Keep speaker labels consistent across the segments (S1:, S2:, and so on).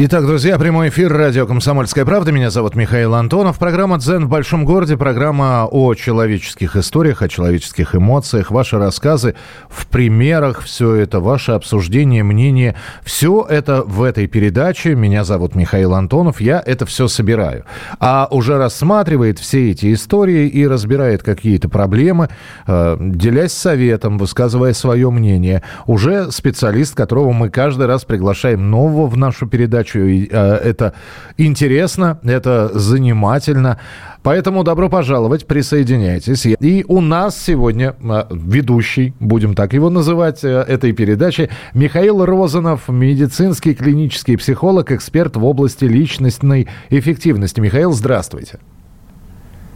S1: Итак, друзья, прямой эфир радио «Комсомольская правда». Меня зовут Михаил Антонов. Программа «Дзен в большом городе». Программа о человеческих историях, о человеческих эмоциях. Ваши рассказы в примерах. Все это ваше обсуждение, мнение. Все это в этой передаче. Меня зовут Михаил Антонов. Я это все собираю. А уже рассматривает все эти истории и разбирает какие-то проблемы, э, делясь советом, высказывая свое мнение. Уже специалист, которого мы каждый раз приглашаем нового в нашу передачу передачу. Э, это интересно, это занимательно. Поэтому добро пожаловать, присоединяйтесь. И у нас сегодня э, ведущий, будем так его называть, э, этой передачи, Михаил Розанов, медицинский клинический психолог, эксперт в области личностной эффективности. Михаил, здравствуйте.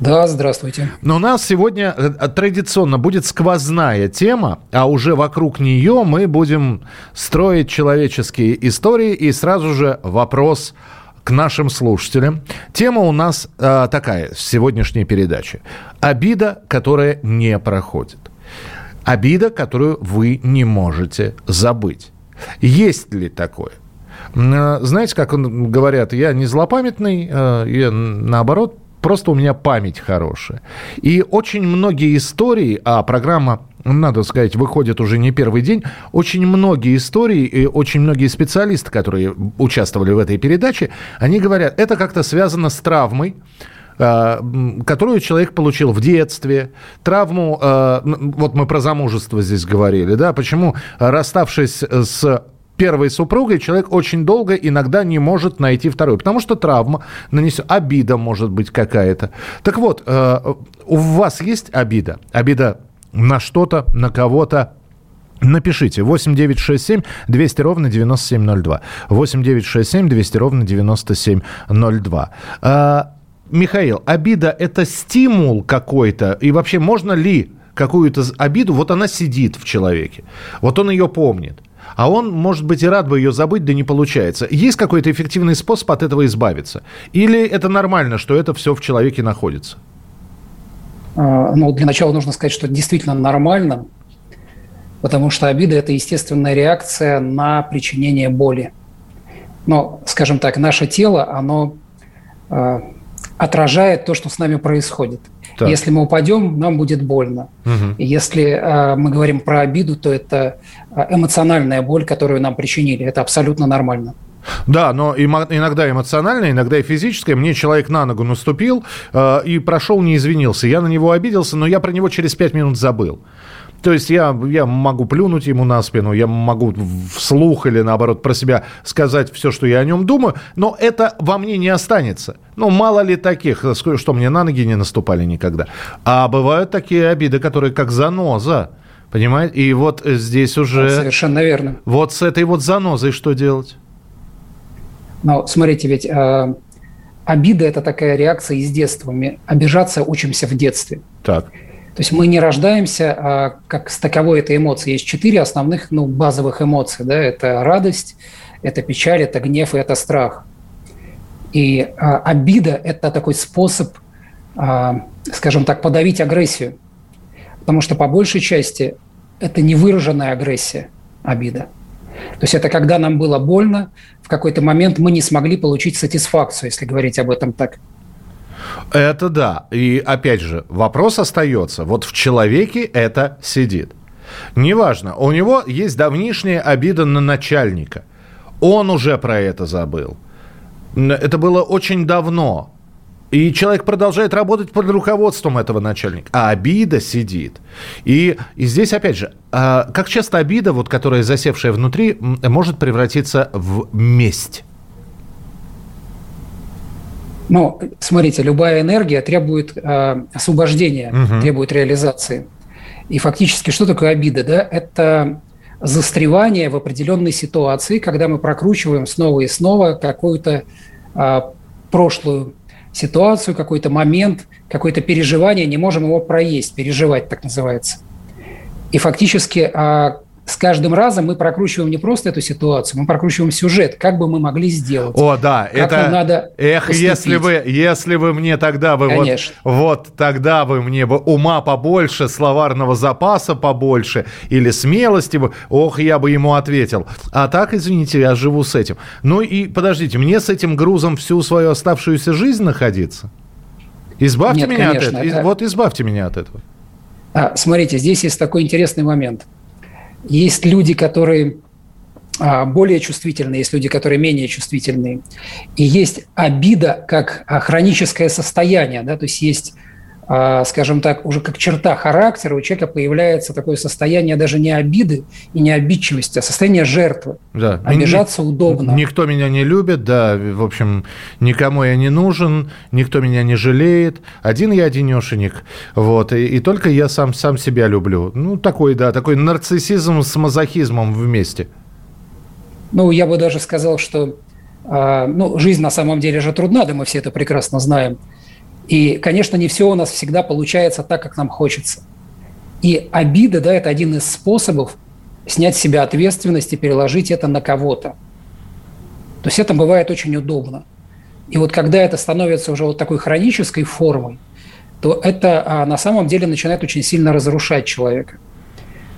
S2: Да, здравствуйте.
S1: Но у нас сегодня э, традиционно будет сквозная тема, а уже вокруг нее мы будем строить человеческие истории. И сразу же вопрос к нашим слушателям. Тема у нас э, такая в сегодняшней передаче. Обида, которая не проходит. Обида, которую вы не можете забыть. Есть ли такое? Э, знаете, как говорят, я не злопамятный, э, я наоборот просто у меня память хорошая. И очень многие истории, а программа надо сказать, выходит уже не первый день. Очень многие истории и очень многие специалисты, которые участвовали в этой передаче, они говорят, это как-то связано с травмой, а, которую человек получил в детстве, травму, а, вот мы про замужество здесь говорили, да, почему расставшись с первой супругой человек очень долго иногда не может найти вторую, потому что травма нанесет, обида может быть какая-то. Так вот, э, у вас есть обида? Обида на что-то, на кого-то, Напишите 8967 200 ровно 9702. 8967 200 ровно 9702. А, Михаил, обида – это стимул какой-то? И вообще можно ли какую-то обиду, вот она сидит в человеке, вот он ее помнит – а он, может быть, и рад бы ее забыть, да не получается. Есть какой-то эффективный способ от этого избавиться? Или это нормально, что это все в человеке находится?
S2: А, ну, для начала нужно сказать, что это действительно нормально, потому что обида – это естественная реакция на причинение боли. Но, скажем так, наше тело, оно э, отражает то, что с нами происходит. Так. Если мы упадем, нам будет больно. Угу. если э, мы говорим про обиду, то это э, эмоциональная боль, которую нам причинили. Это абсолютно нормально.
S1: Да, но иногда эмоциональная, иногда и физическая. Мне человек на ногу наступил э, и прошел, не извинился. Я на него обиделся, но я про него через пять минут забыл. То есть я, я могу плюнуть ему на спину, я могу вслух или наоборот про себя сказать все, что я о нем думаю, но это во мне не останется. Ну, мало ли таких, что мне на ноги не наступали никогда. А бывают такие обиды, которые как заноза. Понимаете? И вот здесь уже...
S2: Совершенно верно.
S1: Вот с этой вот занозой что делать?
S2: Ну, смотрите, ведь э, обида – это такая реакция из детства. Мы обижаться учимся в детстве.
S1: Так.
S2: То есть мы не рождаемся а, как с таковой этой эмоции. Есть четыре основных ну, базовых эмоций. Да? Это радость, это печаль, это гнев и это страх. И а, обида – это такой способ, а, скажем так, подавить агрессию. Потому что по большей части это невыраженная агрессия, обида. То есть это когда нам было больно, в какой-то момент мы не смогли получить сатисфакцию, если говорить об этом так.
S1: Это да. И опять же, вопрос остается. Вот в человеке это сидит. Неважно, у него есть давнишняя обида на начальника. Он уже про это забыл. Это было очень давно. И человек продолжает работать под руководством этого начальника. А обида сидит. И, и здесь, опять же, а, как часто обида, вот, которая засевшая внутри, может превратиться в месть?
S2: Ну, смотрите, любая энергия требует э, освобождения, угу. требует реализации. И фактически что такое обида? Да? Это застревание в определенной ситуации, когда мы прокручиваем снова и снова какую-то э, прошлую ситуацию, какой-то момент, какое-то переживание, не можем его проесть, переживать так называется. И фактически а, с каждым разом мы прокручиваем не просто эту ситуацию, мы прокручиваем сюжет, как бы мы могли сделать.
S1: О, да, как это... надо Эх, поступить. если вы, если вы мне тогда бы... Конечно. Вот, вот тогда вы мне бы ума побольше, словарного запаса побольше или смелости бы... Ох, я бы ему ответил. А так, извините, я живу с этим. Ну и подождите, мне с этим грузом всю свою оставшуюся жизнь находиться? Избавьте Нет, меня конечно, от этого. Это... Вот избавьте меня от этого.
S2: А, смотрите, здесь есть такой интересный момент – есть люди, которые а, более чувствительные, есть люди, которые менее чувствительные. И есть обида как а, хроническое состояние, да, то есть есть скажем так, уже как черта характера у человека появляется такое состояние даже не обиды и не обидчивости, а состояние жертвы. Да. Обижаться Ни, удобно.
S1: Никто меня не любит, да, в общем, никому я не нужен, никто меня не жалеет. Один я одинешенек, вот, и, и только я сам, сам себя люблю. Ну, такой, да, такой нарциссизм с мазохизмом вместе.
S2: Ну, я бы даже сказал, что ну, жизнь на самом деле же трудна, да мы все это прекрасно знаем. И, конечно, не все у нас всегда получается так, как нам хочется. И обида, да, это один из способов снять с себя ответственность и переложить это на кого-то. То есть это бывает очень удобно. И вот когда это становится уже вот такой хронической формой, то это а, на самом деле начинает очень сильно разрушать человека.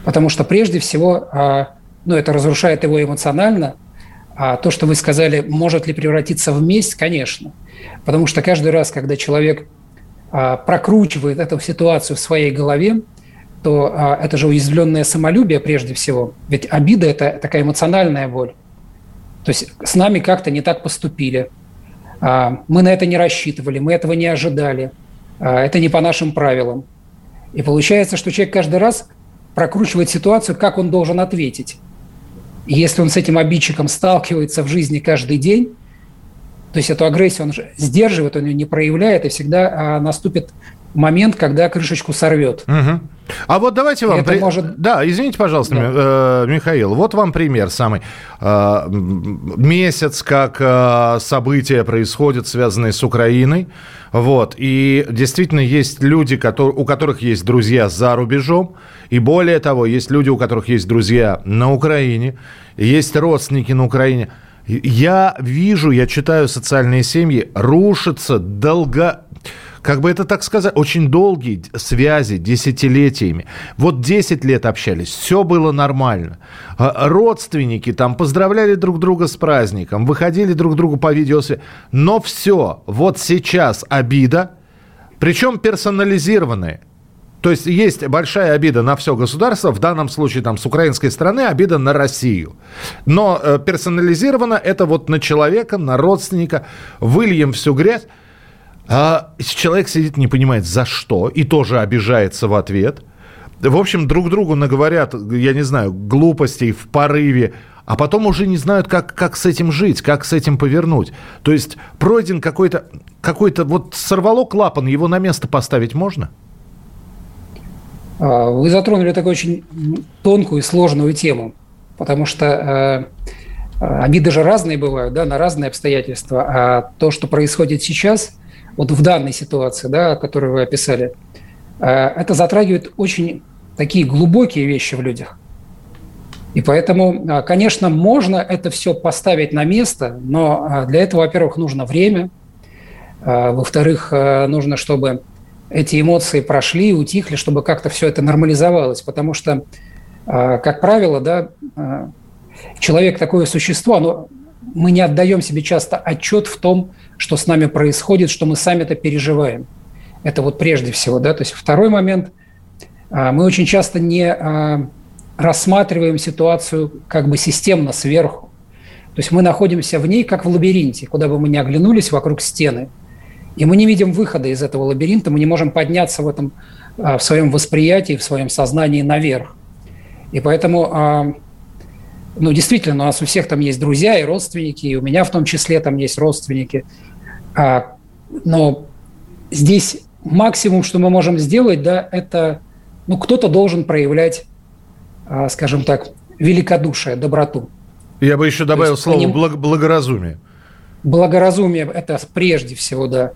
S2: Потому что прежде всего, а, ну, это разрушает его эмоционально, а то, что вы сказали, может ли превратиться в месть, конечно – Потому что каждый раз, когда человек а, прокручивает эту ситуацию в своей голове, то а, это же уязвленное самолюбие прежде всего. Ведь обида – это такая эмоциональная боль. То есть с нами как-то не так поступили. А, мы на это не рассчитывали, мы этого не ожидали. Это не по нашим правилам. И получается, что человек каждый раз прокручивает ситуацию, как он должен ответить. Если он с этим обидчиком сталкивается в жизни каждый день, то есть эту агрессию он сдерживает, он ее не проявляет, и всегда а, наступит момент, когда крышечку сорвет.
S1: Угу. А вот давайте вам... Это при... может... Да, извините, пожалуйста, да. Э, Михаил, вот вам пример самый. Э, месяц, как э, события происходят, связанные с Украиной. Вот. И действительно есть люди, у которых есть друзья за рубежом. И более того, есть люди, у которых есть друзья на Украине. Есть родственники на Украине. Я вижу, я читаю социальные семьи, рушатся долго как бы это так сказать, очень долгие связи, десятилетиями. Вот 10 лет общались, все было нормально. А, родственники там поздравляли друг друга с праздником, выходили друг другу по видеосвязи. Но все, вот сейчас обида, причем персонализированная. То есть есть большая обида на все государство, в данном случае там с украинской стороны обида на Россию. Но э, персонализировано это вот на человека, на родственника, выльем всю грязь. А человек сидит, не понимает, за что, и тоже обижается в ответ. В общем, друг другу наговорят, я не знаю, глупостей в порыве, а потом уже не знают, как, как с этим жить, как с этим повернуть. То есть пройден какой-то, какой-то, вот сорвало клапан, его на место поставить можно?
S2: – а, вы затронули такую очень тонкую и сложную тему, потому что э, обиды же разные бывают, да, на разные обстоятельства. А то, что происходит сейчас, вот в данной ситуации, да, которую вы описали, э, это затрагивает очень такие глубокие вещи в людях. И поэтому, э, конечно, можно это все поставить на место, но для этого, во-первых, нужно время, во-вторых, нужно, чтобы эти эмоции прошли, утихли, чтобы как-то все это нормализовалось. Потому что, как правило, да, человек такое существо, но мы не отдаем себе часто отчет в том, что с нами происходит, что мы сами это переживаем. Это вот прежде всего. Да? То есть второй момент. А, мы очень часто не рассматриваем ситуацию как бы системно сверху. То есть мы находимся в ней как в лабиринте, куда бы мы ни оглянулись, вокруг стены – и мы не видим выхода из этого лабиринта, мы не можем подняться в этом, а, в своем восприятии, в своем сознании наверх. И поэтому, а, ну, действительно, у нас у всех там есть друзья и родственники, и у меня в том числе там есть родственники. А, но здесь максимум, что мы можем сделать, да, это, ну, кто-то должен проявлять, скажем так, великодушие, доброту.
S1: Я бы еще добавил слово поним... благоразумие.
S2: благоразумие – это прежде всего, да,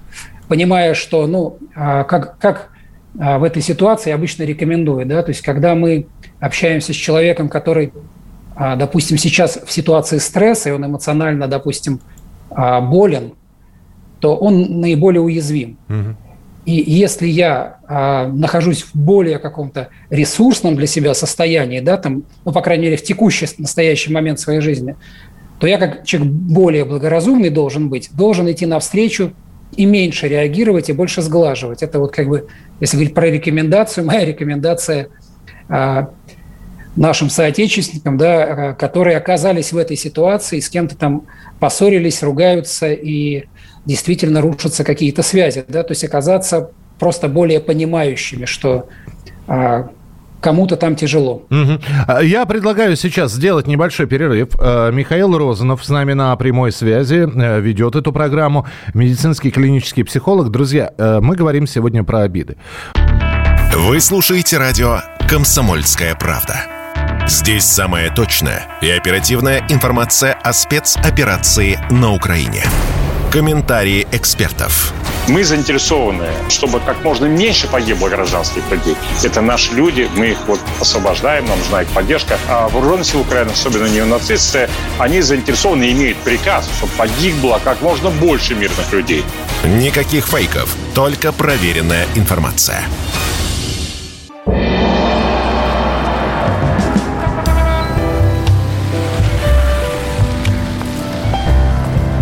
S2: понимая, что, ну, а, как, как а, в этой ситуации обычно рекомендую, да, то есть когда мы общаемся с человеком, который, а, допустим, сейчас в ситуации стресса, и он эмоционально, допустим, болен, то он наиболее уязвим. Угу. И если я а, нахожусь в более каком-то ресурсном для себя состоянии, да, там, ну, по крайней мере, в текущий, настоящий момент своей жизни, то я как человек более благоразумный должен быть, должен идти навстречу и меньше реагировать, и больше сглаживать. Это вот как бы, если говорить про рекомендацию, моя рекомендация а, нашим соотечественникам, да, которые оказались в этой ситуации, с кем-то там поссорились, ругаются, и действительно рушатся какие-то связи. Да? То есть оказаться просто более понимающими, что а, кому-то там тяжело.
S1: Угу. Я предлагаю сейчас сделать небольшой перерыв. Э, Михаил Розанов с нами на прямой связи, э, ведет эту программу, медицинский клинический психолог. Друзья, э, мы говорим сегодня про обиды.
S3: Вы слушаете радио «Комсомольская правда». Здесь самая точная и оперативная информация о спецоперации на Украине. Комментарии экспертов.
S4: Мы заинтересованы, чтобы как можно меньше погибло гражданских людей. Это наши люди, мы их вот освобождаем, нам нужна их поддержка. А вооруженные силы Украины, особенно неонацисты, они заинтересованы, имеют приказ, чтобы погибло как можно больше мирных людей.
S3: Никаких фейков, только проверенная информация.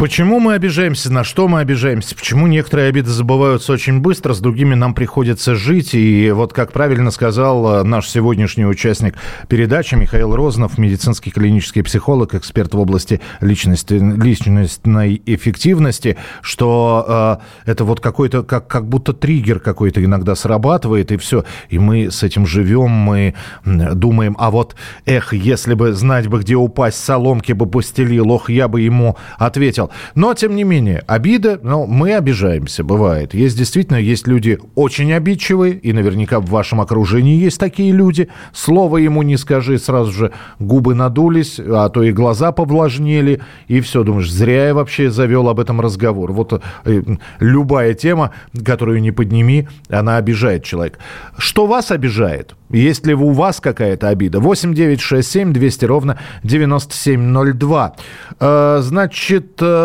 S1: Почему мы обижаемся, на что мы обижаемся, почему некоторые обиды забываются очень быстро, с другими нам приходится жить. И вот как правильно сказал э, наш сегодняшний участник передачи Михаил Рознов, медицинский клинический психолог, эксперт в области личности, личностной эффективности, что э, это вот какой-то, как, как будто триггер какой-то иногда срабатывает, и все. И мы с этим живем, мы думаем, а вот, эх, если бы знать бы, где упасть, соломки бы постелил, ох, я бы ему ответил. Но, тем не менее, обида, ну, мы обижаемся, бывает. Есть действительно, есть люди очень обидчивые, и наверняка в вашем окружении есть такие люди. Слово ему не скажи, сразу же губы надулись, а то и глаза повлажнели, и все, думаешь, зря я вообще завел об этом разговор. Вот э, любая тема, которую не подними, она обижает человека. Что вас обижает? Есть ли у вас какая-то обида? 8 9 6 7 200 ровно 9702. Э, значит, э,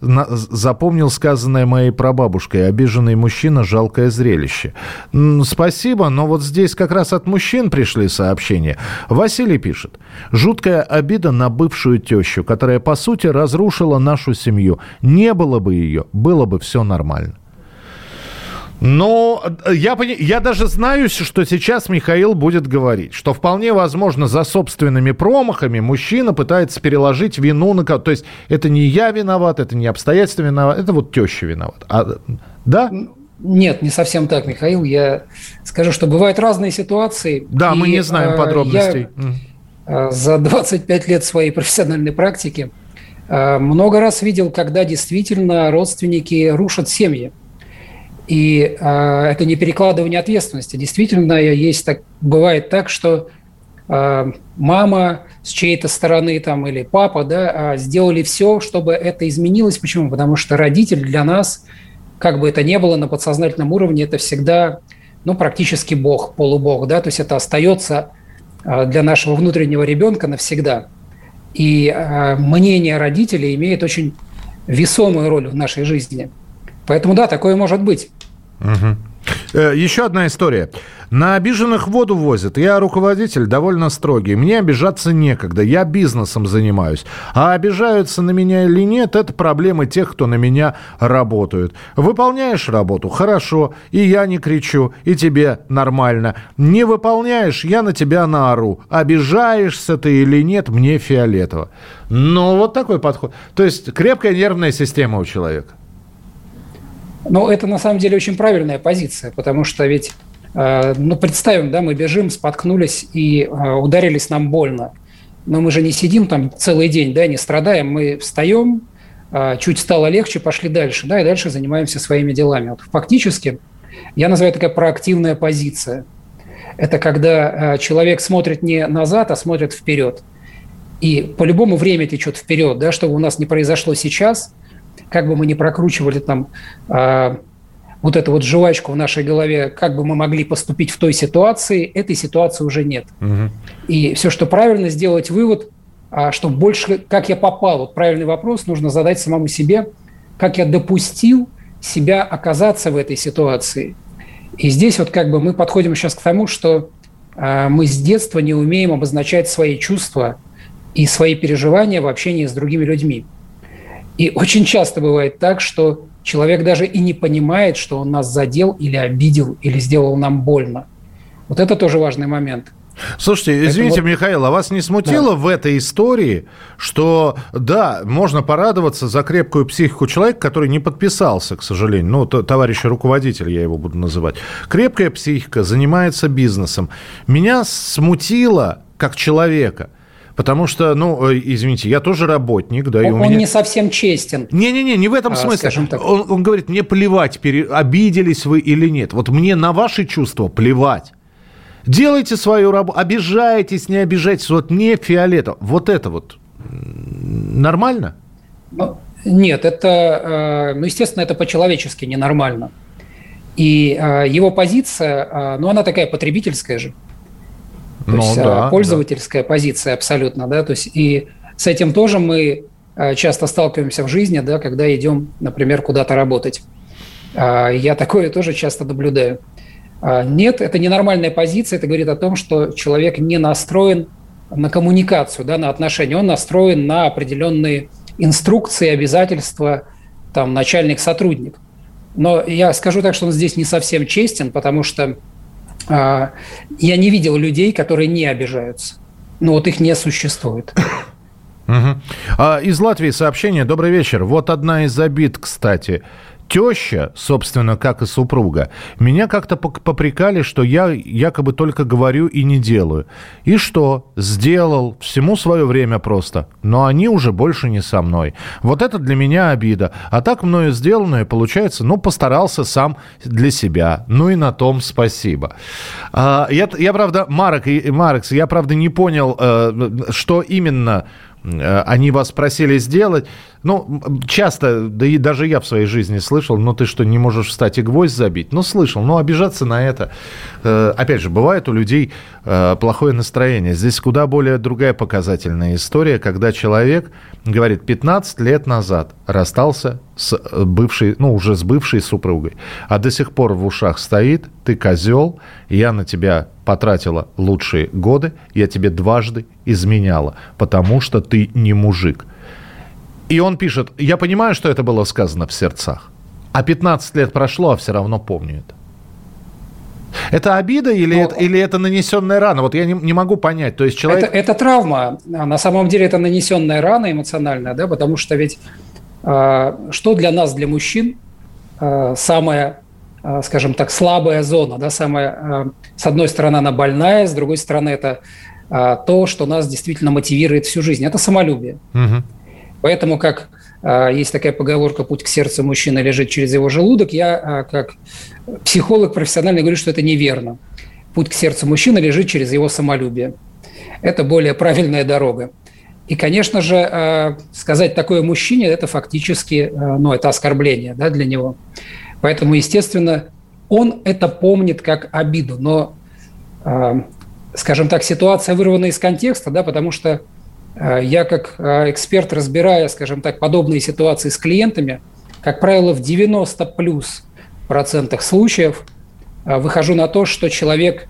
S1: запомнил сказанное моей прабабушкой. Обиженный мужчина – жалкое зрелище. Спасибо, но вот здесь как раз от мужчин пришли сообщения. Василий пишет. Жуткая обида на бывшую тещу, которая, по сути, разрушила нашу семью. Не было бы ее, было бы все нормально. Но э, я, я даже знаю, что сейчас Михаил будет говорить, что вполне возможно за собственными промахами мужчина пытается переложить вину на кого-то. То есть это не я виноват, это не обстоятельства виноват, это вот теща виноват. А, да?
S2: Нет, не совсем так, Михаил. Я скажу, что бывают разные ситуации.
S1: Да, и, мы не знаем э, подробностей.
S2: Я э, за 25 лет своей профессиональной практики много раз видел, когда действительно родственники рушат семьи. И э, это не перекладывание ответственности. Действительно, есть так, бывает так, что э, мама с чьей-то стороны там, или папа да, сделали все, чтобы это изменилось. Почему? Потому что родитель для нас, как бы это ни было на подсознательном уровне, это всегда ну, практически бог, полубог. Да? То есть это остается для нашего внутреннего ребенка навсегда. И э, мнение родителей имеет очень весомую роль в нашей жизни. Поэтому да, такое может быть.
S1: Угу. Еще одна история. На обиженных воду возят. Я руководитель довольно строгий. Мне обижаться некогда. Я бизнесом занимаюсь. А обижаются на меня или нет, это проблемы тех, кто на меня работают. Выполняешь работу? Хорошо. И я не кричу. И тебе нормально. Не выполняешь? Я на тебя наору. Обижаешься ты или нет, мне фиолетово. Ну, вот такой подход. То есть крепкая нервная система у человека.
S2: Но это на самом деле очень правильная позиция, потому что ведь, э, ну, представим, да, мы бежим, споткнулись и э, ударились, нам больно. Но мы же не сидим там целый день, да, не страдаем, мы встаем, э, чуть стало легче, пошли дальше, да, и дальше занимаемся своими делами. Вот фактически я называю такая проактивная позиция. Это когда человек смотрит не назад, а смотрит вперед. И по-любому время течет вперед, да, чтобы у нас не произошло сейчас, как бы мы ни прокручивали там э, вот эту вот жвачку в нашей голове, как бы мы могли поступить в той ситуации, этой ситуации уже нет. Угу. И все, что правильно, сделать вывод, а, что больше, как я попал, вот правильный вопрос нужно задать самому себе, как я допустил себя оказаться в этой ситуации. И здесь вот как бы мы подходим сейчас к тому, что э, мы с детства не умеем обозначать свои чувства и свои переживания в общении с другими людьми. И очень часто бывает так, что человек даже и не понимает, что он нас задел или обидел, или сделал нам больно. Вот это тоже важный момент.
S1: Слушайте, извините, вот... Михаил, а вас не смутило да. в этой истории, что, да, можно порадоваться за крепкую психику человека, который не подписался, к сожалению, ну, товарища руководитель, я его буду называть. Крепкая психика, занимается бизнесом. Меня смутило, как человека, Потому что, ну, э, извините, я тоже работник, да,
S2: он, и
S1: у
S2: меня... Он не совсем честен.
S1: Не-не-не, не в этом а, смысле. Он, он говорит, мне плевать, пере... обиделись вы или нет. Вот мне на ваши чувства плевать. Делайте свою работу, обижаетесь, не обижайтесь, вот не фиолетово. Вот это вот нормально?
S2: Ну, нет, это, э, ну, естественно, это по-человечески ненормально. И э, его позиция, ну, она такая потребительская же. То ну, есть да, пользовательская да. позиция абсолютно, да, то есть и с этим тоже мы часто сталкиваемся в жизни, да, когда идем, например, куда-то работать. Я такое тоже часто наблюдаю. А, нет, это ненормальная позиция, это говорит о том, что человек не настроен на коммуникацию, да, на отношения, он настроен на определенные инструкции, обязательства, там, начальник-сотрудник. Но я скажу так, что он здесь не совсем честен, потому что а, я не видел людей, которые не обижаются. Ну вот их не существует.
S1: Угу. А, из Латвии сообщение. Добрый вечер. Вот одна из обид, кстати теща, собственно, как и супруга, меня как-то попрекали, что я якобы только говорю и не делаю. И что? Сделал. Всему свое время просто. Но они уже больше не со мной. Вот это для меня обида. А так мною сделанное, получается, ну, постарался сам для себя. Ну и на том спасибо. А, я, я правда, Марок, Марекс, я, правда, не понял, э, что именно они вас просили сделать. Ну, часто, да и даже я в своей жизни слышал, ну ты что, не можешь встать и гвоздь забить? Ну, слышал, но обижаться на это. Э, опять же, бывает у людей э, плохое настроение. Здесь куда более другая показательная история, когда человек говорит, 15 лет назад расстался с бывшей, ну, уже с бывшей супругой, а до сих пор в ушах стоит, ты козел, я на тебя потратила лучшие годы, я тебе дважды изменяла, потому что ты не мужик. И он пишет, я понимаю, что это было сказано в сердцах, а 15 лет прошло, а все равно помню это. Это обида или, Но... Ну, это, или это нанесенная рана? Вот я не, не могу понять. То есть человек...
S2: это, это травма. А на самом деле это нанесенная рана эмоциональная, да, потому что ведь э, что для нас, для мужчин, э, самое, э, скажем так, слабая зона, да, самая, э, с одной стороны, она больная, с другой стороны, это э, то, что нас действительно мотивирует всю жизнь. Это самолюбие. Угу. Поэтому, как а, есть такая поговорка «путь к сердцу мужчины лежит через его желудок», я а, как психолог профессиональный говорю, что это неверно. Путь к сердцу мужчины лежит через его самолюбие. Это более правильная дорога. И, конечно же, а, сказать такое мужчине – это фактически, ну, это оскорбление да, для него. Поэтому, естественно, он это помнит как обиду. Но, скажем так, ситуация вырвана из контекста, да, потому что я как э, эксперт, разбирая, скажем так, подобные ситуации с клиентами, как правило, в 90 плюс процентах случаев э, выхожу на то, что человек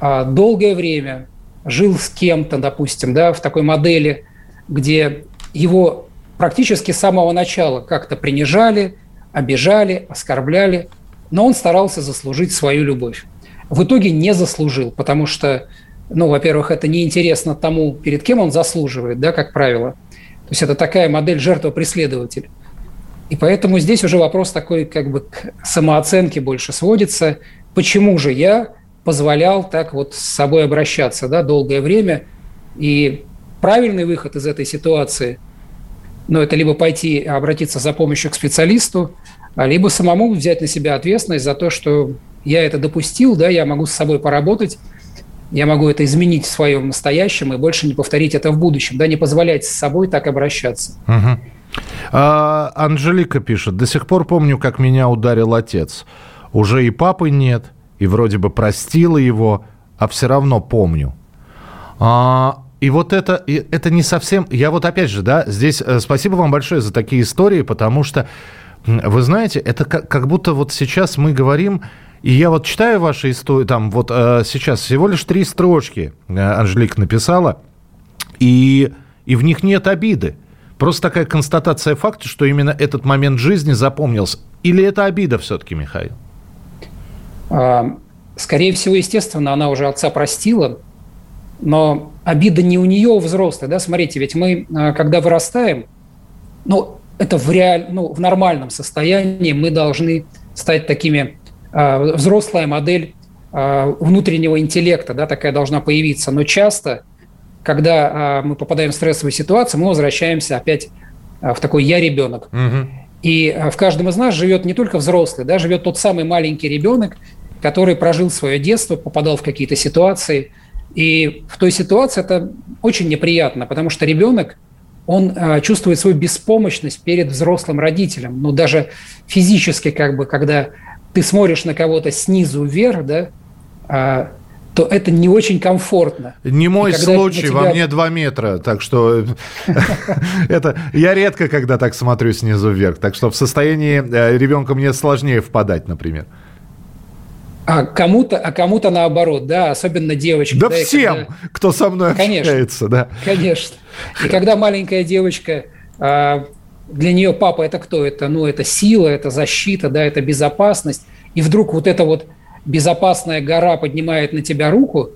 S2: долгое время жил с кем-то, допустим, да, в такой модели, где его практически с самого начала как-то принижали, обижали, оскорбляли, но он старался заслужить свою любовь. В итоге не заслужил, потому что ну, во-первых, это неинтересно тому, перед кем он заслуживает, да, как правило. То есть это такая модель жертва-преследователь. И поэтому здесь уже вопрос такой как бы к самооценке больше сводится. Почему же я позволял так вот с собой обращаться да, долгое время? И правильный выход из этой ситуации, ну, это либо пойти обратиться за помощью к специалисту, а либо самому взять на себя ответственность за то, что я это допустил, да, я могу с собой поработать – я могу это изменить в своем настоящем и больше не повторить это в будущем, да, не позволять с собой так обращаться.
S1: Угу. А, Анжелика пишет, до сих пор помню, как меня ударил отец. Уже и папы нет, и вроде бы простила его, а все равно помню. А, и вот это, это не совсем... Я вот опять же, да, здесь э, спасибо вам большое за такие истории, потому что, вы знаете, это как, как будто вот сейчас мы говорим... И я вот читаю ваши истории, там вот э, сейчас всего лишь три строчки э, Анжелика написала, и, и в них нет обиды. Просто такая констатация факта, что именно этот момент жизни запомнился. Или это обида все-таки, Михаил?
S2: А, скорее всего, естественно, она уже отца простила, но обида не у нее, у взрослой. Да? Смотрите, ведь мы, а, когда вырастаем, ну, это в, реаль... ну, в нормальном состоянии мы должны стать такими... Э, взрослая модель э, внутреннего интеллекта, да, такая должна появиться. Но часто, когда э, мы попадаем в стрессовую ситуацию, мы возвращаемся опять в такой «я ребенок». Угу. И в каждом из нас живет не только взрослый, да, живет тот самый маленький ребенок, который прожил свое детство, попадал в какие-то ситуации – и в той ситуации это очень неприятно, потому что ребенок, он чувствует свою беспомощность перед взрослым родителем. Ну, даже физически, как бы, когда ты смотришь на кого-то снизу вверх, да, э, то это не очень комфортно.
S1: Не мой случай, тебя... во мне два метра, так что это я редко когда так смотрю снизу вверх, так что в состоянии э, ребенка мне сложнее впадать, например.
S2: А кому-то, а кому-то наоборот, да, особенно девочки.
S1: Да, да всем, когда... кто со мной конечно, общается, да.
S2: Конечно. И когда маленькая девочка, а, для нее папа это кто? Это, ну, это сила, это защита, да, это безопасность. И вдруг вот эта вот безопасная гора поднимает на тебя руку,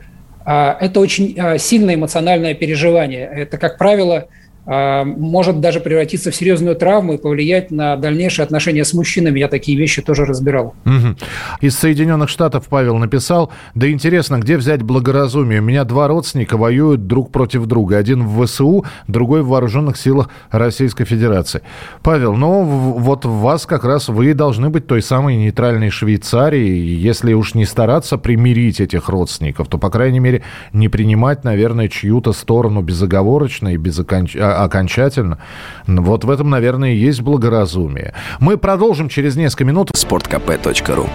S2: а, это очень а, сильное эмоциональное переживание. Это, как правило, может даже превратиться в серьезную травму и повлиять на дальнейшие отношения с мужчинами. Я такие вещи тоже разбирал.
S1: Угу. Из Соединенных Штатов Павел написал, да интересно, где взять благоразумие? У меня два родственника воюют друг против друга. Один в ВСУ, другой в Вооруженных силах Российской Федерации. Павел, ну вот вас как раз вы должны быть той самой нейтральной Швейцарией. Если уж не стараться примирить этих родственников, то, по крайней мере, не принимать, наверное, чью-то сторону безоговорочно и без окончания окончательно. Вот в этом, наверное, и есть благоразумие. Мы продолжим через несколько минут.
S3: Спорткп.ру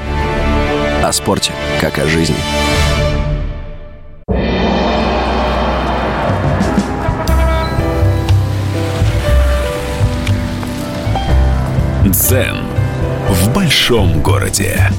S3: О спорте, как о жизни. Дзен в большом городе.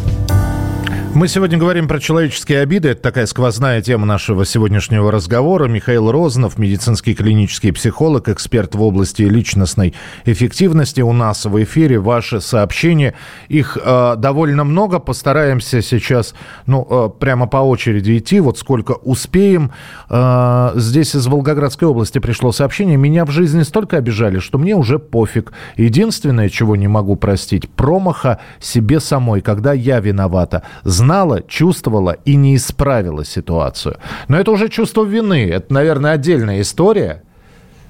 S1: Мы сегодня говорим про человеческие обиды. Это такая сквозная тема нашего сегодняшнего разговора. Михаил Рознов, медицинский клинический психолог, эксперт в области личностной эффективности. У нас в эфире ваши сообщения. Их э, довольно много. Постараемся сейчас, ну, э, прямо по очереди идти. Вот сколько успеем. Э, здесь из Волгоградской области пришло сообщение. Меня в жизни столько обижали, что мне уже пофиг. Единственное, чего не могу простить, промаха себе самой, когда я виновата знала, чувствовала и не исправила ситуацию. Но это уже чувство вины, это, наверное, отдельная история.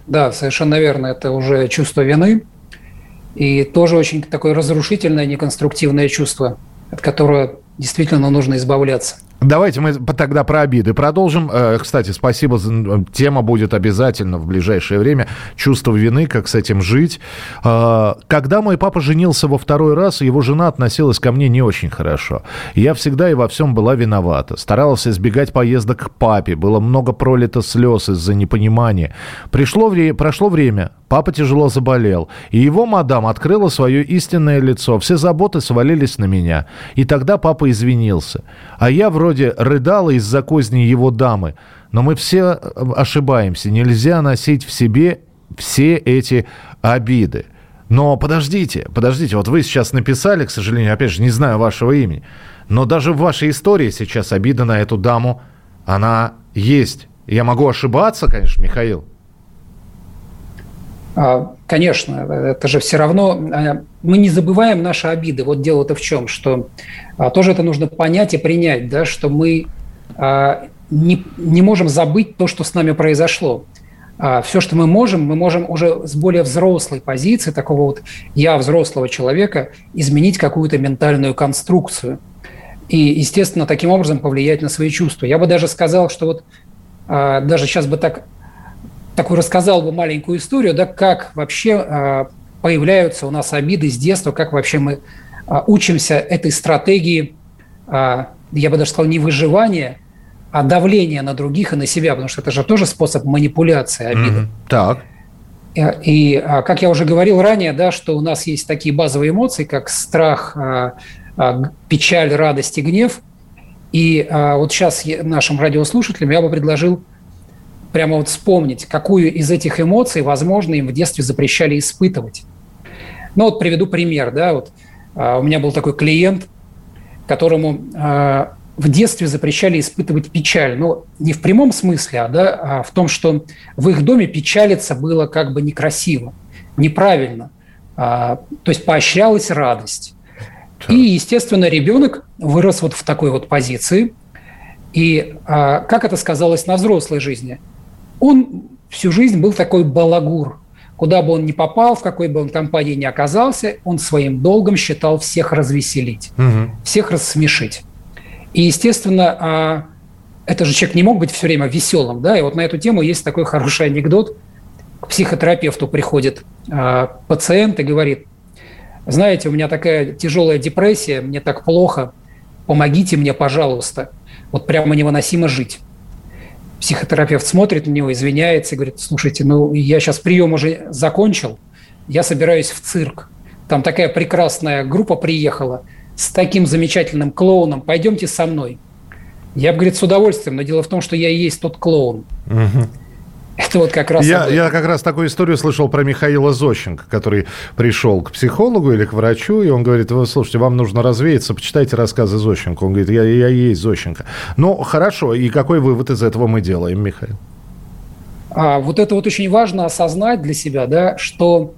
S2: Да, совершенно верно, это уже чувство вины. И тоже очень такое разрушительное, неконструктивное чувство, от которого действительно нужно избавляться.
S1: Давайте мы тогда про обиды продолжим. Э, кстати, спасибо. Тема будет обязательно в ближайшее время. Чувство вины, как с этим жить. Э, когда мой папа женился во второй раз, его жена относилась ко мне не очень хорошо. Я всегда и во всем была виновата. Старалась избегать поездок к папе. Было много пролито слез из-за непонимания. Пришло вре- прошло время. Папа тяжело заболел. И его мадам открыла свое истинное лицо. Все заботы свалились на меня. И тогда папа извинился. А я вроде рыдала из-за козни его дамы. Но мы все э, ошибаемся. Нельзя носить в себе все эти обиды. Но подождите, подождите, вот вы сейчас написали, к сожалению, опять же, не знаю вашего имени, но даже в вашей истории сейчас обида на эту даму, она есть. Я могу ошибаться, конечно, Михаил.
S2: А, конечно, это же все равно а, мы не забываем наши обиды. Вот дело-то в чем, что а, тоже это нужно понять и принять, да, что мы не, не можем забыть то, что с нами произошло. Все, что мы можем, мы можем уже с более взрослой позиции, такого вот я взрослого человека, изменить какую-то ментальную конструкцию. и, естественно, таким образом повлиять на свои чувства. Я бы даже сказал, что вот а, даже сейчас бы так такую рассказал бы маленькую историю, да, как вообще а, появляются у нас обиды с детства, как вообще мы а, учимся этой стратегии, а, я бы даже сказал, не выживания, а давления на других и на себя, потому что это же тоже способ манипуляции обиды. Mm-hmm.
S1: Так.
S2: И, и как я уже говорил ранее, да, что у нас есть такие базовые эмоции, как страх, печаль, радость и гнев. И вот сейчас нашим радиослушателям я бы предложил прямо вот вспомнить, какую из этих эмоций, возможно, им в детстве запрещали испытывать. Ну вот приведу пример, да, вот а, у меня был такой клиент, которому а, в детстве запрещали испытывать печаль. Ну, не в прямом смысле, а, да, а в том, что в их доме печалиться было как бы некрасиво, неправильно. А, то есть поощрялась радость. И, естественно, ребенок вырос вот в такой вот позиции. И а, как это сказалось на взрослой жизни? Он всю жизнь был такой балагур. Куда бы он ни попал, в какой бы он компании ни оказался, он своим долгом считал всех развеселить, угу. всех рассмешить. И, естественно, а, это же человек не мог быть все время веселым, да, и вот на эту тему есть такой хороший анекдот. К психотерапевту приходит а, пациент и говорит, знаете, у меня такая тяжелая депрессия, мне так плохо, помогите мне, пожалуйста, вот прямо невыносимо жить психотерапевт смотрит на него, извиняется и говорит, слушайте, ну я сейчас прием уже закончил, я собираюсь в цирк. Там такая прекрасная группа приехала с таким замечательным клоуном, пойдемте со мной. Я бы, говорит, с удовольствием, но дело в том, что я и есть тот клоун. Угу.
S1: Это вот как раз... Я, я как раз такую историю слышал про Михаила Зощенко, который пришел к психологу или к врачу, и он говорит, вы слушайте, вам нужно развеяться, почитайте рассказы Зощенко. Он говорит, я, я есть Зощенко. Ну, хорошо, и какой вывод из этого мы делаем, Михаил?
S2: А, вот это вот очень важно осознать для себя, да, что,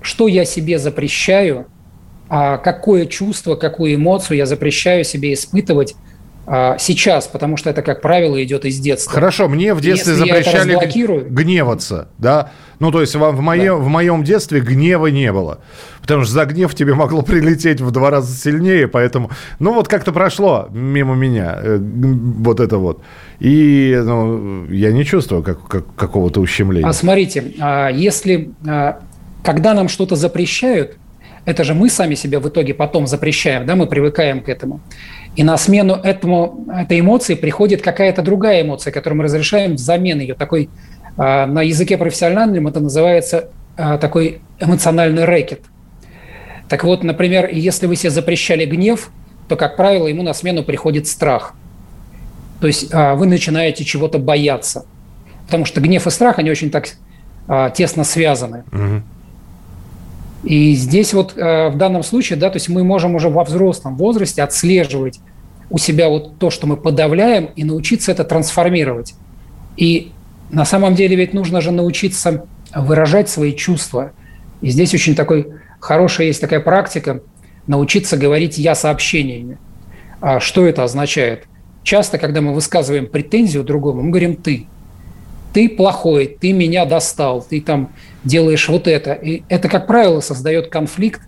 S2: что я себе запрещаю, а какое чувство, какую эмоцию я запрещаю себе испытывать сейчас, потому что это, как правило, идет из детства.
S1: Хорошо, мне в детстве Если запрещали гневаться, да? Ну, то есть в моем, да. в моем детстве гнева не было. Потому что за гнев тебе могло прилететь в два раза сильнее, поэтому... Ну, вот как-то прошло мимо меня э, вот это вот. И ну, я не чувствую как, как, какого-то ущемления.
S2: А смотрите, а если... А, когда нам что-то запрещают, это же мы сами себя в итоге потом запрещаем, да, мы привыкаем к этому. И на смену этому, этой эмоции приходит какая-то другая эмоция, которую мы разрешаем взамен ее. Такой, а, на языке профессиональном это называется а, такой эмоциональный рэкет. Так вот, например, если вы себе запрещали гнев, то, как правило, ему на смену приходит страх. То есть а, вы начинаете чего-то бояться. Потому что гнев и страх, они очень так тесно связаны. Угу. И здесь вот э, в данном случае, да, то есть мы можем уже во взрослом возрасте отслеживать у себя вот то, что мы подавляем, и научиться это трансформировать. И на самом деле ведь нужно же научиться выражать свои чувства. И здесь очень такой хорошая есть такая практика научиться говорить «я» сообщениями. А что это означает? Часто, когда мы высказываем претензию другому, мы говорим «ты» ты плохой, ты меня достал, ты там делаешь вот это. И это, как правило, создает конфликт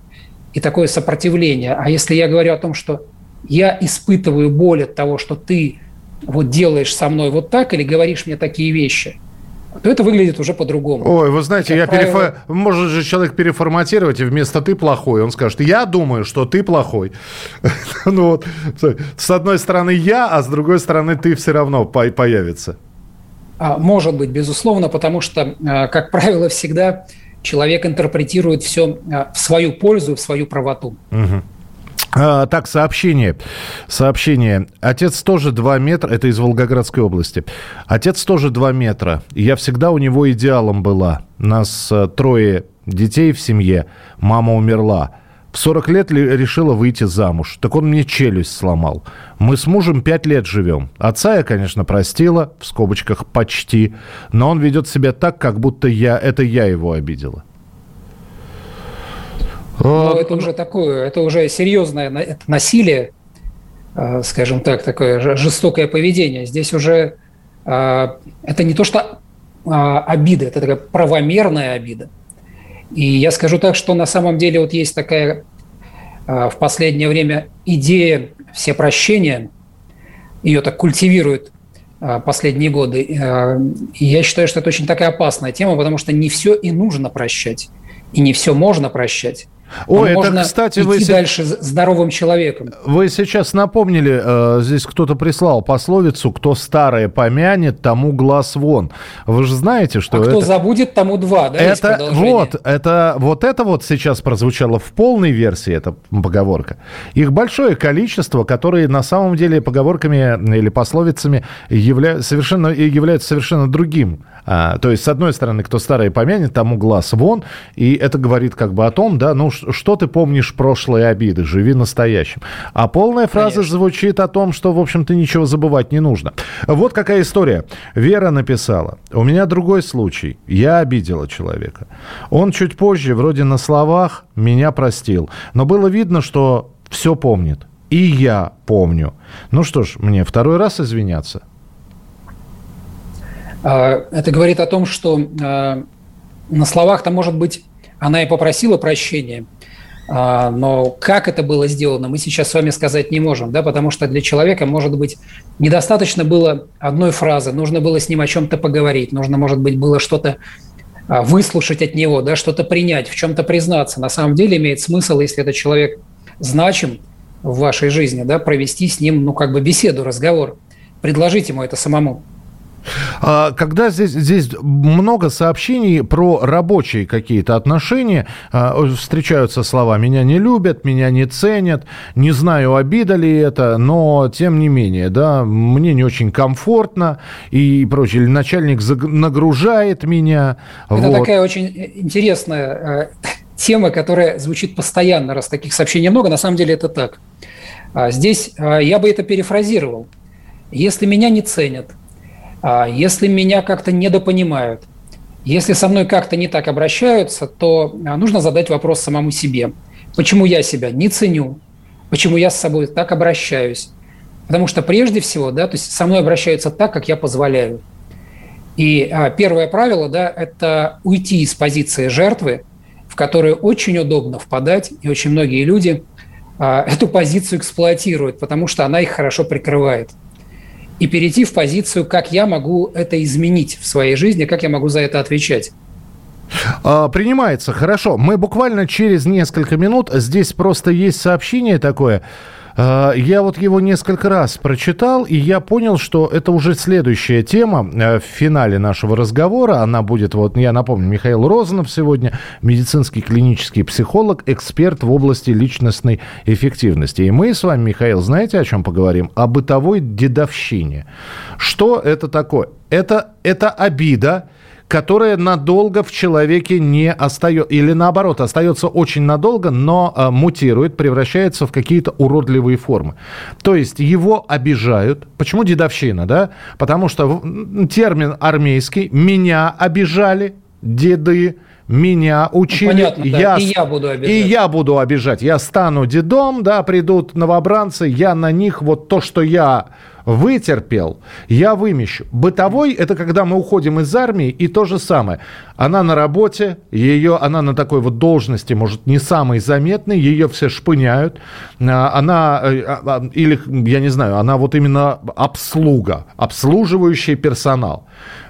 S2: и такое сопротивление. А если я говорю о том, что я испытываю боль от того, что ты вот делаешь со мной вот так или говоришь мне такие вещи, то это выглядит уже по-другому.
S1: Ой, вы знаете, как я правило... перефо... может же человек переформатировать, и вместо «ты плохой» он скажет «я думаю, что ты плохой». ну вот, с одной стороны «я», а с другой стороны «ты» все равно появится.
S2: А, может быть, безусловно, потому что, а, как правило, всегда человек интерпретирует все а, в свою пользу, в свою правоту.
S1: Угу. А, так, сообщение. Сообщение. Отец тоже 2 метра, это из Волгоградской области. Отец тоже 2 метра. Я всегда у него идеалом была. Нас трое детей в семье. Мама умерла. В 40 лет решила выйти замуж. Так он мне челюсть сломал. Мы с мужем 5 лет живем. Отца я, конечно, простила, в скобочках почти, но он ведет себя так, как будто я, это я его обидела.
S2: Ну, это уже такое, это уже серьезное это насилие, э, скажем так, такое жестокое поведение. Здесь уже э, это не то, что э, обида, это такая правомерная обида. И я скажу так, что на самом деле вот есть такая в последнее время идея все прощения, ее так культивируют последние годы. И я считаю, что это очень такая опасная тема, потому что не все и нужно прощать, и не все можно прощать.
S1: Ой, это, можно кстати,
S2: идти вы... дальше здоровым человеком.
S1: Вы сейчас напомнили, э, здесь кто-то прислал пословицу «Кто старое помянет, тому глаз вон». Вы же знаете, что
S2: а
S1: это...
S2: кто забудет, тому два, да,
S1: это, вот, это, вот это вот сейчас прозвучало в полной версии, эта поговорка. Их большое количество, которые на самом деле поговорками или пословицами явля... совершенно, являются совершенно другим. А, то есть, с одной стороны, кто старое помянет, тому глаз вон, и это говорит как бы о том, да, ну, что ты помнишь прошлые обиды, живи настоящим. А полная фраза Конечно. звучит о том, что, в общем-то, ничего забывать не нужно. Вот какая история. Вера написала. У меня другой случай. Я обидела человека. Он чуть позже, вроде на словах, меня простил. Но было видно, что все помнит. И я помню. Ну что ж, мне второй раз извиняться.
S2: А, это говорит о том, что а, на словах-то, может быть, она и попросила прощения, а, но как это было сделано, мы сейчас с вами сказать не можем, да, потому что для человека, может быть, недостаточно было одной фразы, нужно было с ним о чем-то поговорить, нужно, может быть, было что-то а, выслушать от него, да, что-то принять, в чем-то признаться. На самом деле имеет смысл, если этот человек значим в вашей жизни, да, провести с ним, ну, как бы беседу, разговор, предложить ему это самому.
S1: А, когда здесь, здесь много сообщений про рабочие какие-то отношения, а, встречаются слова «меня не любят», «меня не ценят», не знаю, обида ли это, но тем не менее, да, мне не очень комфортно и прочее. Или начальник нагружает меня.
S2: Это вот. такая очень интересная э, тема, которая звучит постоянно, раз таких сообщений много. На самом деле это так. А, здесь я бы это перефразировал. Если меня не ценят – если меня как-то недопонимают, если со мной как-то не так обращаются, то а, нужно задать вопрос самому себе. Почему я себя не ценю? Почему я с собой так обращаюсь? Потому что прежде всего, да, то есть со мной обращаются так, как я позволяю. И а, первое правило, да, это уйти из позиции жертвы, в которую очень удобно впадать, и очень многие люди а, эту позицию эксплуатируют, потому что она их хорошо прикрывает – и перейти в позицию, как я могу это изменить в своей жизни, как я могу за это отвечать.
S1: А, принимается, хорошо. Мы буквально через несколько минут, здесь просто есть сообщение такое, я вот его несколько раз прочитал, и я понял, что это уже следующая тема э, в финале нашего разговора. Она будет, вот я напомню, Михаил Розанов сегодня, медицинский клинический психолог, эксперт в области личностной эффективности. И мы с вами, Михаил, знаете, о чем поговорим? О бытовой дедовщине. Что это такое? Это, это обида, которая надолго в человеке не остается, или наоборот, остается очень надолго, но э, мутирует, превращается в какие-то уродливые формы. То есть его обижают. Почему дедовщина, да? Потому что термин армейский «меня обижали», деды, меня учили. Ну,
S2: понятно, да. я, и я буду обижать.
S1: И я буду обижать. Я стану дедом, да, придут новобранцы, я на них вот то, что я вытерпел, я вымещу. Бытовой – это когда мы уходим из армии, и то же самое. Она на работе, ее, она на такой вот должности, может, не самой заметной, ее все шпыняют. А, она, э, а, а, или, я не знаю, она вот именно обслуга, обслуживающий персонал.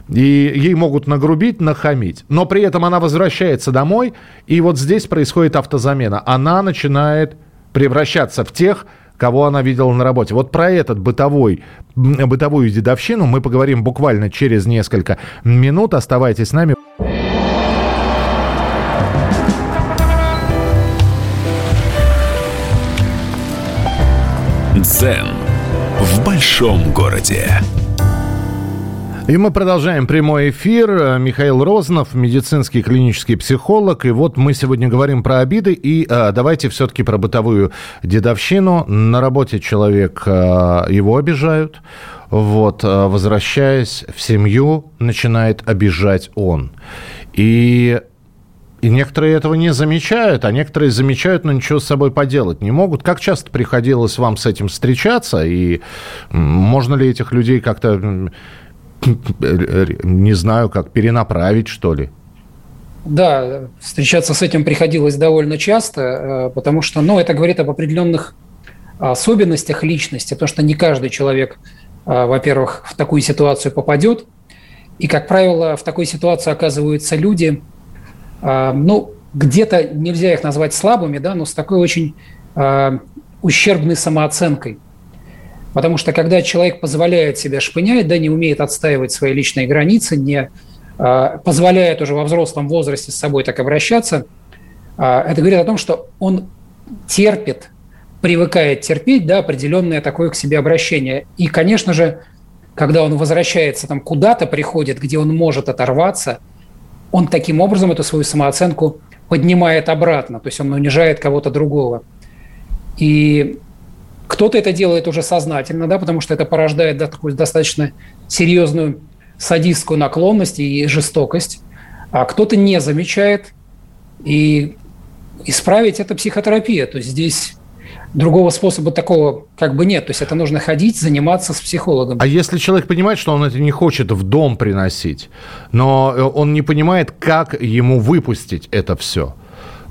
S1: И ей могут нагрубить, нахамить. Но при этом она возвращается домой, и вот здесь происходит автозамена. Она начинает превращаться в тех, кого она видела на работе. Вот про этот бытовой, бытовую дедовщину мы поговорим буквально через несколько минут. Оставайтесь с нами.
S3: Дзен в большом городе.
S1: И мы продолжаем прямой эфир. Михаил Рознов, медицинский клинический психолог. И вот мы сегодня говорим про обиды. И а, давайте все-таки про бытовую дедовщину. На работе человек, а, его обижают. Вот, а, возвращаясь в семью, начинает обижать он. И и некоторые этого не замечают, а некоторые замечают, но ничего с собой поделать не могут. Как часто приходилось вам с этим встречаться? И можно ли этих людей как-то не знаю, как перенаправить, что ли?
S2: Да, встречаться с этим приходилось довольно часто, э, потому что, ну, это говорит об определенных особенностях личности, потому что не каждый человек, э, во-первых, в такую ситуацию попадет, и, как правило, в такой ситуации оказываются люди, э, ну, где-то нельзя их назвать слабыми, да, но с такой очень ущербной самооценкой. Потому что когда человек позволяет себя шпынять, да, не умеет отстаивать свои личные границы, не а, позволяет уже во взрослом возрасте с собой так обращаться, а, это говорит о том, что он терпит, привыкает терпеть да, определенное такое к себе обращение. И, конечно же, когда он возвращается там куда-то, приходит, где он может оторваться, он таким образом эту свою самооценку поднимает обратно, то есть он унижает кого-то другого. И кто-то это делает уже сознательно, да, потому что это порождает да, такую достаточно серьезную садистскую наклонность и жестокость, а кто-то не замечает, и исправить это психотерапия. То есть здесь другого способа такого как бы нет. То есть это нужно ходить, заниматься с психологом.
S1: А если человек понимает, что он это не хочет в дом приносить, но он не понимает, как ему выпустить это все –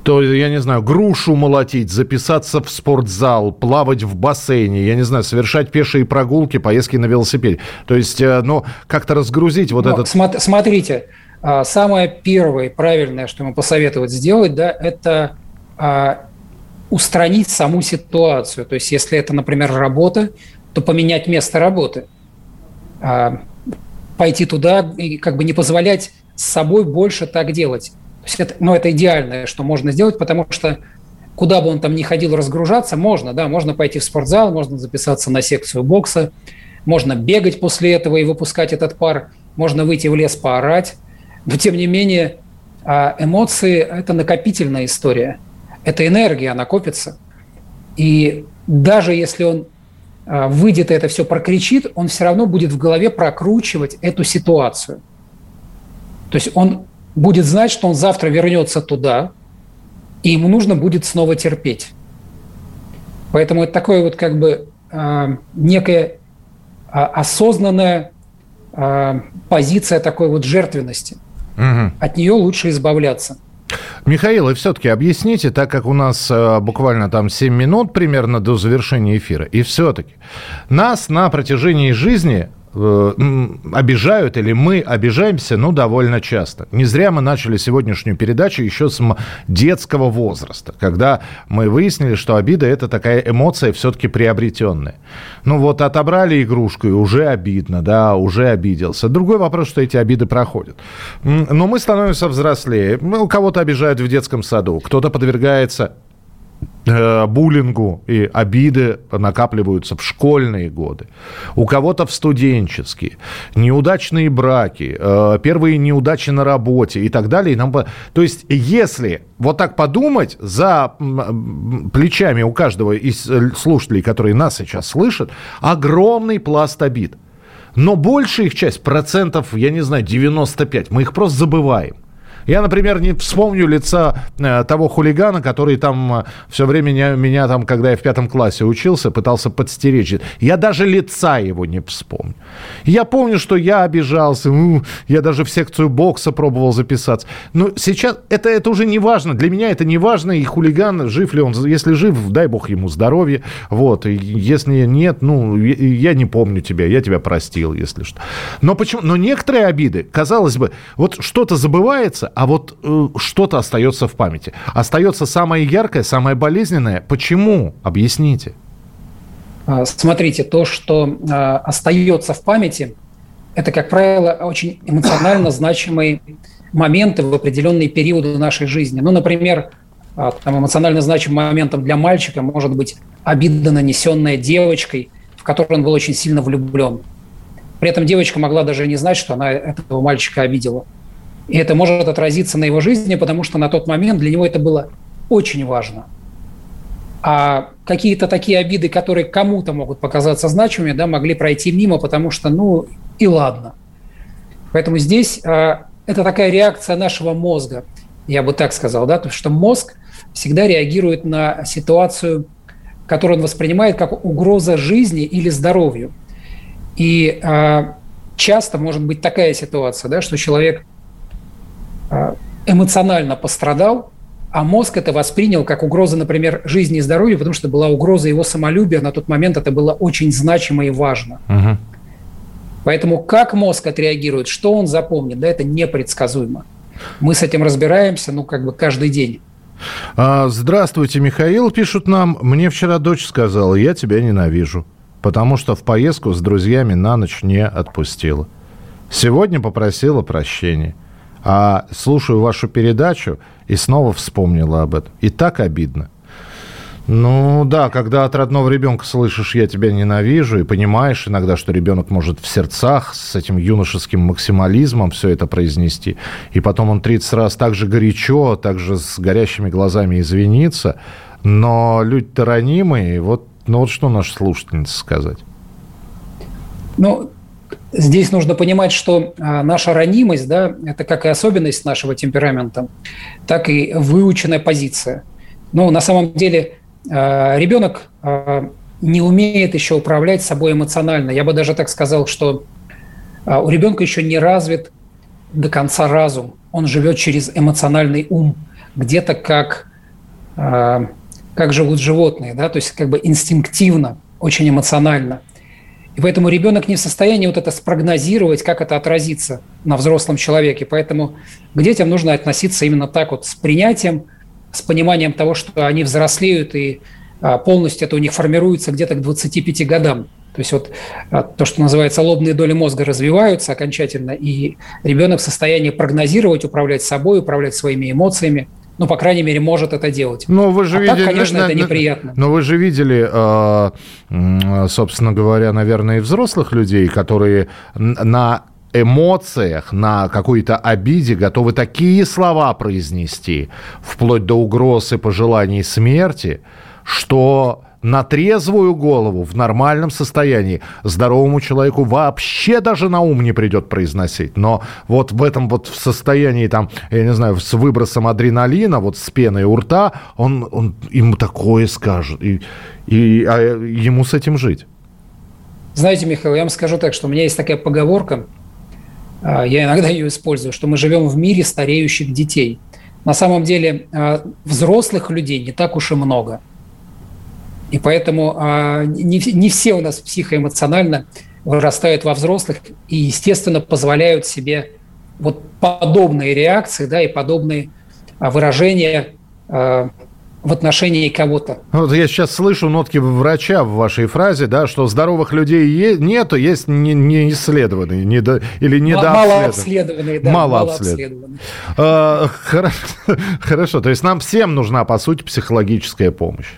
S1: то, я не знаю, грушу молотить, записаться в спортзал, плавать в бассейне, я не знаю, совершать пешие прогулки, поездки на велосипеде. То есть, э, ну, как-то разгрузить вот ну, этот...
S2: Смотрите, а, самое первое правильное, что ему посоветовать сделать, да, это а, устранить саму ситуацию. То есть, если это, например, работа, то поменять место работы. А, пойти туда и как бы не позволять с собой больше так делать. То есть это, ну, это идеальное, что можно сделать, потому что куда бы он там ни ходил разгружаться, можно, да, можно пойти в спортзал, можно записаться на секцию бокса, можно бегать после этого и выпускать этот пар, можно выйти в лес поорать, но тем не менее а, эмоции – это накопительная история, это энергия, она копится, и даже если он а, выйдет и это все прокричит, он все равно будет в голове прокручивать эту ситуацию. То есть он будет знать, что он завтра вернется туда, и ему нужно будет снова терпеть. Поэтому это такое вот как бы э, некая э, осознанная э, позиция такой вот жертвенности. Угу. От нее лучше избавляться.
S1: Михаил, и все-таки объясните, так как у нас э, буквально там 7 минут примерно до завершения эфира, и все-таки нас на протяжении жизни обижают или мы обижаемся, ну, довольно часто. Не зря мы начали сегодняшнюю передачу еще с детского возраста, когда мы выяснили, что обида – это такая эмоция все-таки приобретенная. Ну, вот отобрали игрушку, и уже обидно, да, уже обиделся. Другой вопрос, что эти обиды проходят. Но мы становимся взрослее. Ну, кого-то обижают в детском саду, кто-то подвергается Э, буллингу и обиды накапливаются в школьные годы, у кого-то в студенческие, неудачные браки, э, первые неудачи на работе и так далее. То есть, если вот так подумать, за плечами у каждого из э, слушателей, которые нас сейчас слышат, огромный пласт обид. Но большая их часть, процентов, я не знаю, 95, мы их просто забываем. Я, например, не вспомню лица э, того хулигана, который там э, все время меня, меня там, когда я в пятом классе учился, пытался подстеречь. Я даже лица его не вспомню. Я помню, что я обижался, я даже в секцию бокса пробовал записаться. Но сейчас это, это уже не важно. Для меня это не важно, и хулиган, жив ли он. Если жив, дай бог ему здоровья. Вот. Если нет, ну, я не помню тебя, я тебя простил, если что. Но почему? Но некоторые обиды, казалось бы, вот что-то забывается, а вот э, что-то остается в памяти. Остается самое яркое, самое болезненное. Почему? Объясните.
S2: А, смотрите, то, что э, остается в памяти, это, как правило, очень эмоционально значимые моменты в определенные периоды нашей жизни. Ну, например, э, там, эмоционально значимым моментом для мальчика может быть обида, нанесенная девочкой, в которую он был очень сильно влюблен. При этом девочка могла даже не знать, что она этого мальчика обидела. И это может отразиться на его жизни, потому что на тот момент для него это было очень важно. А какие-то такие обиды, которые кому-то могут показаться значимыми, да, могли пройти мимо, потому что, ну, и ладно. Поэтому здесь э, это такая реакция нашего мозга, я бы так сказал, да, потому что мозг всегда реагирует на ситуацию, которую он воспринимает как угроза жизни или здоровью. И э, часто может быть такая ситуация, да, что человек эмоционально пострадал, а мозг это воспринял как угрозу, например, жизни и здоровью, потому что была угроза его самолюбия. На тот момент это было очень значимо и важно. Угу. Поэтому как мозг отреагирует, что он запомнит, да, это непредсказуемо. Мы с этим разбираемся, ну, как бы каждый день.
S1: А, здравствуйте, Михаил, пишут нам. Мне вчера дочь сказала, я тебя ненавижу, потому что в поездку с друзьями на ночь не отпустила. Сегодня попросила прощения. А слушаю вашу передачу и снова вспомнила об этом. И так обидно. Ну да, когда от родного ребенка слышишь «я тебя ненавижу» и понимаешь иногда, что ребенок может в сердцах с этим юношеским максимализмом все это произнести, и потом он 30 раз так же горячо, так же с горящими глазами извинится, но люди-то ранимые, вот, ну вот что наша слушательница сказать?
S2: Ну, Здесь нужно понимать, что а, наша ранимость, да, это как и особенность нашего темперамента, так и выученная позиция. Но на самом деле а, ребенок а, не умеет еще управлять собой эмоционально. Я бы даже так сказал, что у ребенка еще не развит до конца разум. Он живет через эмоциональный ум, где-то как, как живут животные, да, то есть как бы инстинктивно, очень эмоционально – и поэтому ребенок не в состоянии вот это спрогнозировать, как это отразится на взрослом человеке. Поэтому к детям нужно относиться именно так вот, с принятием, с пониманием того, что они взрослеют и а, полностью это у них формируется где-то к 25 годам. То есть вот а, то, что называется лобные доли мозга развиваются окончательно, и ребенок в состоянии прогнозировать, управлять собой, управлять своими эмоциями – ну, по крайней мере, может это делать.
S1: Но вы же
S2: а
S1: видели,
S2: так, конечно, на, это неприятно.
S1: Но вы же видели, э, собственно говоря, наверное, и взрослых людей, которые на эмоциях, на какой-то обиде готовы такие слова произнести, вплоть до угроз и пожеланий смерти, что на трезвую голову, в нормальном состоянии, здоровому человеку вообще даже на ум не придет произносить. Но вот в этом вот в состоянии, там, я не знаю, с выбросом адреналина, вот с пеной у рта, он, он ему такое скажет. И, и а ему с этим жить.
S2: Знаете, Михаил, я вам скажу так, что у меня есть такая поговорка, а, я иногда ее использую, что мы живем в мире стареющих детей. На самом деле а, взрослых людей не так уж и много – и поэтому а, не, не все у нас психоэмоционально вырастают во взрослых и, естественно, позволяют себе вот подобные реакции да, и подобные а, выражения а, в отношении кого-то.
S1: Вот я сейчас слышу нотки врача в вашей фразе, да, что здоровых людей е- нету, есть не, не исследованные, не до, или
S2: недообследованные.
S1: Да, мало, мало обследованные. А, хорошо, хорошо, то есть нам всем нужна, по сути, психологическая помощь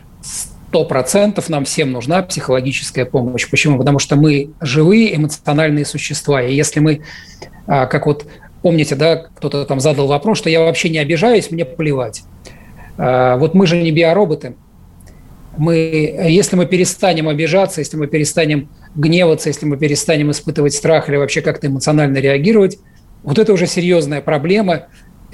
S2: сто процентов нам всем нужна психологическая помощь. Почему? Потому что мы живые эмоциональные существа. И если мы, а, как вот помните, да, кто-то там задал вопрос, что я вообще не обижаюсь, мне плевать. А, вот мы же не биороботы. Мы, если мы перестанем обижаться, если мы перестанем гневаться, если мы перестанем испытывать страх или вообще как-то эмоционально реагировать, вот это уже серьезная проблема,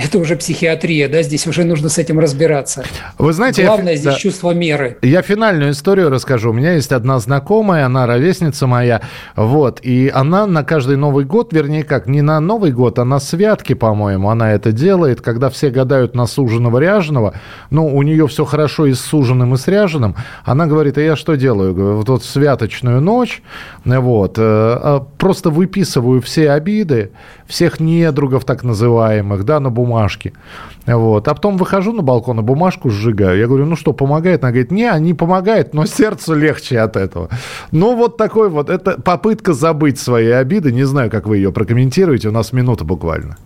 S2: это уже психиатрия, да, здесь уже нужно с этим разбираться.
S1: Вы знаете,
S2: главное я, здесь да, чувство меры.
S1: Я финальную историю расскажу. У меня есть одна знакомая, она ровесница моя, вот, и она на каждый Новый год, вернее как, не на Новый год, а на святки, по-моему, она это делает, когда все гадают на суженого ряженого, ну, у нее все хорошо и с суженым, и с ряженым, она говорит, а я что делаю? Вот, вот святочную ночь, вот, э, а просто выписываю все обиды, всех недругов так называемых, да, на бумажке. Вот. А потом выхожу на балкон и бумажку сжигаю. Я говорю, ну что, помогает? Она говорит, не, не помогает, но сердцу легче от этого. Ну, вот такой вот, это попытка забыть свои обиды. Не знаю, как вы ее прокомментируете. У нас минута буквально.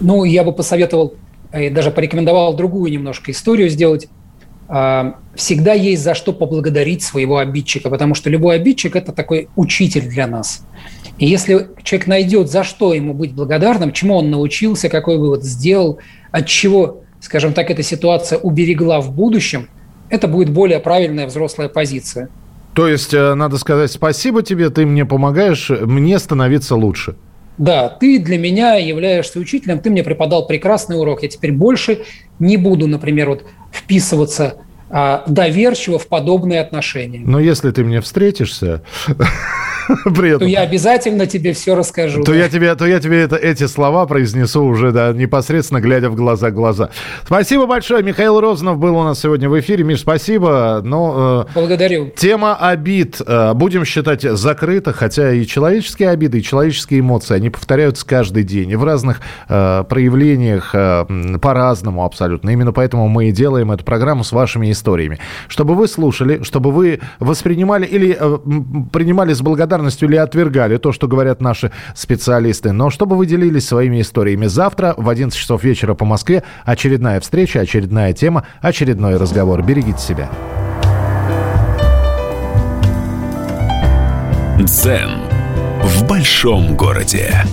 S2: Ну, я бы посоветовал, э, даже порекомендовал другую немножко историю сделать. Всегда есть за что поблагодарить своего обидчика, потому что любой обидчик – это такой учитель для нас – и если человек найдет, за что ему быть благодарным, чему он научился, какой вывод сделал, от чего, скажем так, эта ситуация уберегла в будущем, это будет более правильная взрослая позиция.
S1: То есть э, надо сказать спасибо тебе, ты мне помогаешь мне становиться лучше.
S2: Да, ты для меня являешься учителем, ты мне преподал прекрасный урок. Я теперь больше не буду, например, вот вписываться доверчиво в подобные отношения.
S1: Но если ты мне встретишься,
S2: при этом. То я обязательно тебе все расскажу.
S1: То да. я тебе, то я тебе это, эти слова произнесу уже да, непосредственно глядя в глаза глаза. Спасибо большое. Михаил Розанов был у нас сегодня в эфире. Миш, спасибо. Но,
S2: э, Благодарю.
S1: Тема обид э, будем считать закрыта, хотя и человеческие обиды, и человеческие эмоции, они повторяются каждый день. И в разных э, проявлениях э, по-разному абсолютно. Именно поэтому мы и делаем эту программу с вашими историями. Чтобы вы слушали, чтобы вы воспринимали или э, принимали с благодарностью или отвергали то, что говорят наши специалисты. Но чтобы вы делились своими историями. Завтра в 11 часов вечера по Москве очередная встреча, очередная тема, очередной разговор. Берегите себя.
S3: Дзен в большом городе.